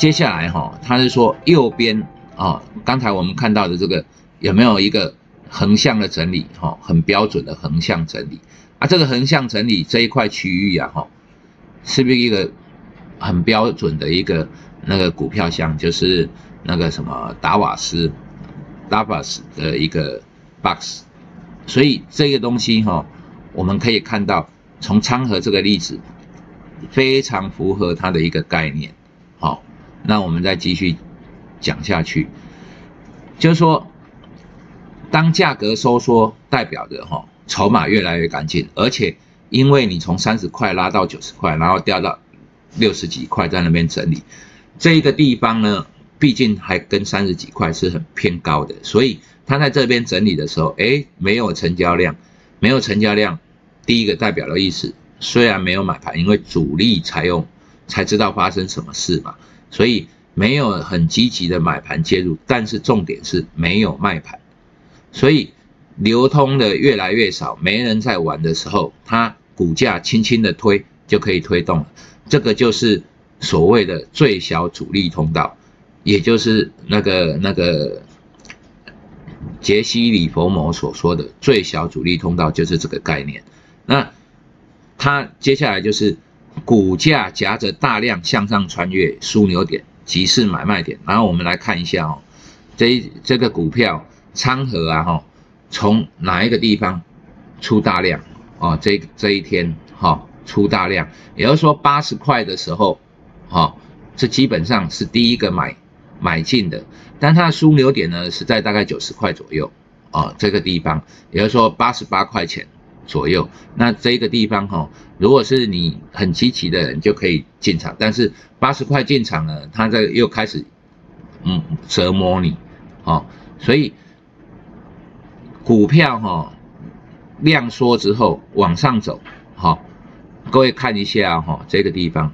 接下来哈，他是说右边啊，刚才我们看到的这个有没有一个横向的整理哈，很标准的横向整理。啊，这个横向整理这一块区域啊哈，是不是一个很标准的一个那个股票箱，就是那个什么达瓦斯达瓦斯的一个 box，所以这个东西哈，我们可以看到从昌河这个例子非常符合它的一个概念，那我们再继续讲下去，就是说，当价格收缩，代表着哈筹码越来越干净，而且因为你从三十块拉到九十块，然后掉到六十几块，在那边整理，这一个地方呢，毕竟还跟三十几块是很偏高的，所以它在这边整理的时候，哎，没有成交量，没有成交量，第一个代表的意思，虽然没有买盘，因为主力才有才知道发生什么事嘛。所以没有很积极的买盘介入，但是重点是没有卖盘，所以流通的越来越少，没人在玩的时候，它股价轻轻的推就可以推动了。这个就是所谓的最小主力通道，也就是那个那个杰西·里佛摩所说的最小主力通道，就是这个概念。那它接下来就是。股价夹着大量向上穿越枢纽点，即是买卖点。然后我们来看一下哦，这这个股票昌河啊哈，从哪一个地方出大量哦？这这一天哈出大量，也就是说八十块的时候，哈，这基本上是第一个买买进的。但它的枢纽点呢是在大概九十块左右啊，这个地方，也就是说八十八块钱。左右，那这个地方哈，如果是你很积极的人就可以进场，但是八十块进场了，它这又开始嗯折磨你，哦，所以股票哈量缩之后往上走，好，各位看一下哈这个地方，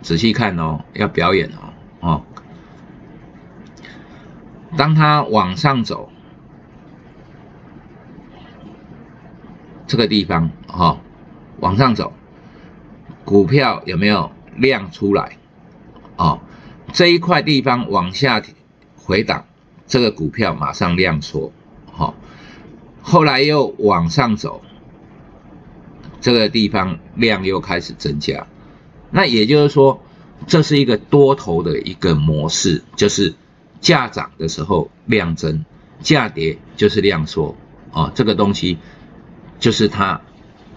仔细看哦，要表演哦，哦，当它往上走。这个地方哈，往上走，股票有没有量出来？哦，这一块地方往下回档，这个股票马上量缩，好，后来又往上走，这个地方量又开始增加，那也就是说，这是一个多头的一个模式，就是价涨的时候量增，价跌就是量缩，啊，这个东西。就是它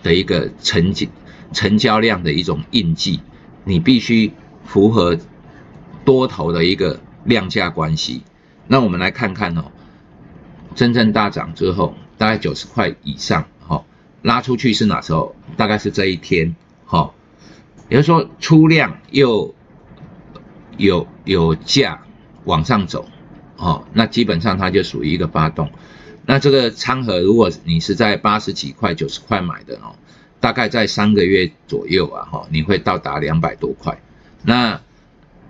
的一个成交成交量的一种印记，你必须符合多头的一个量价关系。那我们来看看哦，真正大涨之后，大概九十块以上，哈，拉出去是哪时候？大概是这一天，哈，也就是说出量又有有价往上走，哦，那基本上它就属于一个发动。那这个仓盒，如果你是在八十几块、九十块买的哦，大概在三个月左右啊，哈，你会到达两百多块。那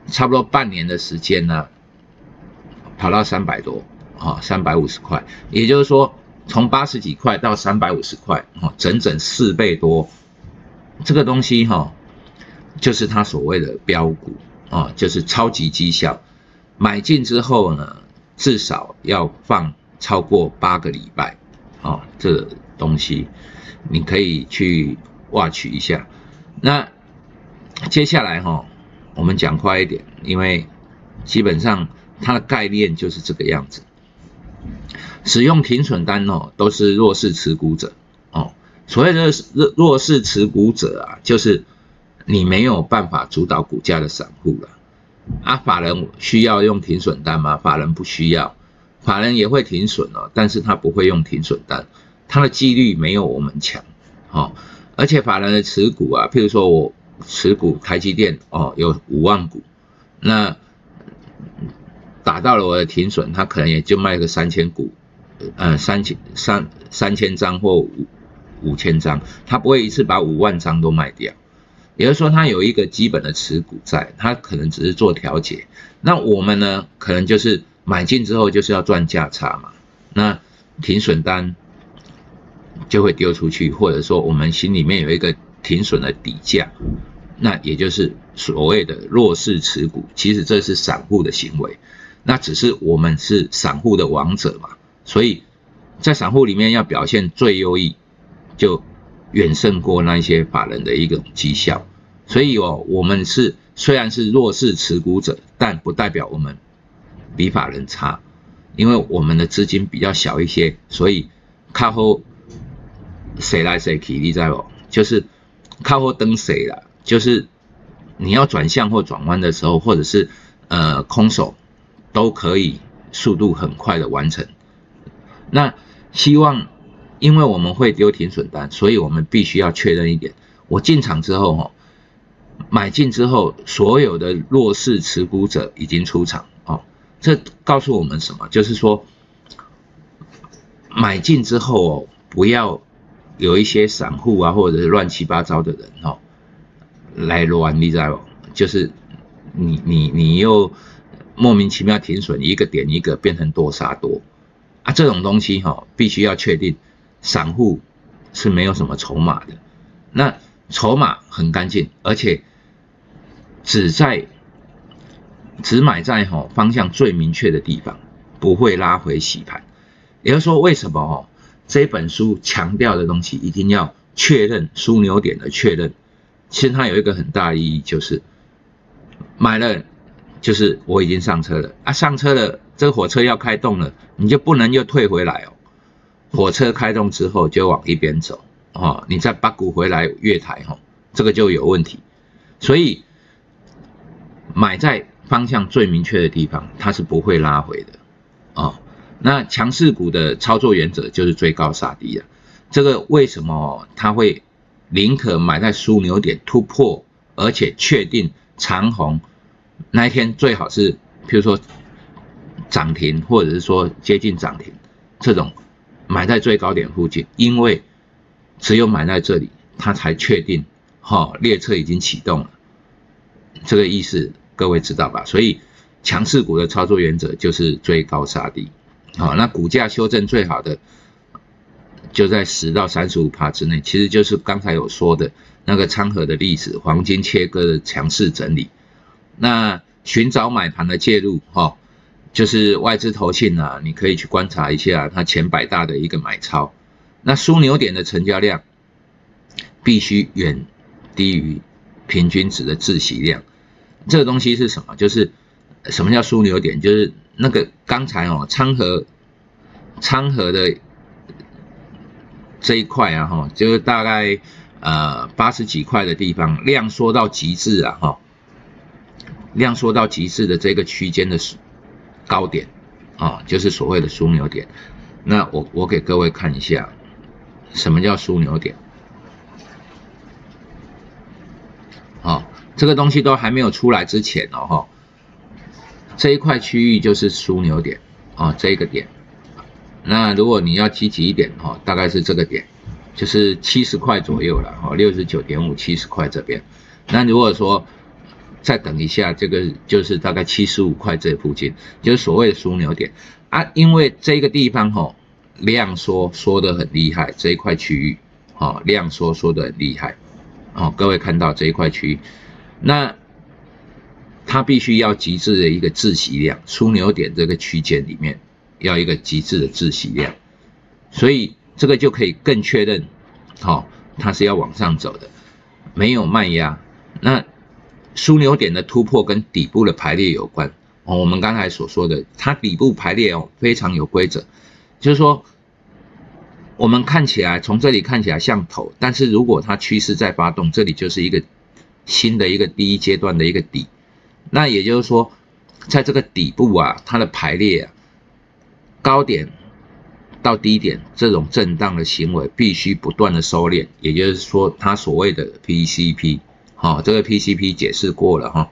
差不多半年的时间呢，跑到三百多，哈，三百五十块。也就是说，从八十几块到三百五十块，哈，整整四倍多。这个东西哈，就是它所谓的标股啊，就是超级绩效。买进之后呢，至少要放。超过八个礼拜，啊，这东西你可以去挖取一下。那接下来哈，我们讲快一点，因为基本上它的概念就是这个样子。使用停损单哦，都是弱势持股者哦。所谓的弱弱势持股者啊，就是你没有办法主导股价的散户了。啊，法人需要用停损单吗？法人不需要。法人也会停损哦，但是他不会用停损单，他的纪律没有我们强，哦，而且法人的持股啊，譬如说我持股台积电哦，有五万股，那打到了我的停损，他可能也就卖个三千股，呃，三千三三千张或五五千张，他不会一次把五万张都卖掉，也就是说他有一个基本的持股在，他可能只是做调节，那我们呢，可能就是。买进之后就是要赚价差嘛，那停损单就会丢出去，或者说我们心里面有一个停损的底价，那也就是所谓的弱势持股，其实这是散户的行为，那只是我们是散户的王者嘛，所以在散户里面要表现最优异，就远胜过那些法人的一个绩效，所以哦，我们是虽然是弱势持股者，但不代表我们比法人差，因为我们的资金比较小一些，所以靠后谁来谁去，你在不？就是靠后登谁了。就是你要转向或转弯的时候，或者是呃空手，都可以速度很快的完成。那希望，因为我们会丢停损单，所以我们必须要确认一点：我进场之后，哈，买进之后，所有的弱势持股者已经出场。这告诉我们什么？就是说，买进之后哦，不要有一些散户啊，或者是乱七八糟的人哦。来乱，你知道？就是你你你又莫名其妙停损，一个点一个变成多杀多啊！这种东西哈，必须要确定散户是没有什么筹码的。那筹码很干净，而且只在只买在哈方向最明确的地方，不会拉回洗盘。也就是说，为什么哦？这本书强调的东西一定要确认枢纽点的确认。其实它有一个很大意义，就是买了，就是我已经上车了啊，上车了，这个火车要开动了，你就不能又退回来哦。火车开动之后就往一边走哦，你再把股回来月台哈，这个就有问题。所以买在方向最明确的地方，它是不会拉回的哦。那强势股的操作原则就是追高杀低的，这个为什么它会？宁可买在枢纽点突破，而且确定长红那一天最好是，譬如说涨停，或者是说接近涨停，这种买在最高点附近，因为只有买在这里，它才确定哈列车已经启动了，这个意思各位知道吧？所以强势股的操作原则就是追高杀低，好，那股价修正最好的。就在十到三十五帕之内，其实就是刚才有说的那个昌河的例子，黄金切割的强势整理。那寻找买盘的介入，哈，就是外资投信啊，你可以去观察一下它前百大的一个买超。那枢纽点的成交量必须远低于平均值的自息量。这个东西是什么？就是什么叫枢纽点？就是那个刚才哦，昌河昌河的。这一块啊，哈，就是大概呃八十几块的地方，量缩到极致啊，哈，量缩到极致的这个区间的高点啊，就是所谓的枢纽点。那我我给各位看一下，什么叫枢纽点？啊，这个东西都还没有出来之前哦，哈，这一块区域就是枢纽点啊，这个点。那如果你要积极一点哦，大概是这个点，就是七十块左右了哈，六十九点五七十块这边。那如果说再等一下，这个就是大概七十五块这附近，就是所谓的枢纽点啊。因为这个地方哈量缩缩的很厉害，这一块区域哈量缩缩的很厉害哦。各位看到这一块区域，那它必须要极致的一个自息量，枢纽点这个区间里面。要一个极致的自息量，所以这个就可以更确认，好，它是要往上走的，没有卖压。那枢纽点的突破跟底部的排列有关哦。我们刚才所说的，它底部排列哦非常有规则，就是说，我们看起来从这里看起来像头，但是如果它趋势在发动，这里就是一个新的一个第一阶段的一个底。那也就是说，在这个底部啊，它的排列啊。高点到低点这种震荡的行为必须不断的收敛，也就是说，它所谓的 PCP，好，这个 PCP 解释过了哈。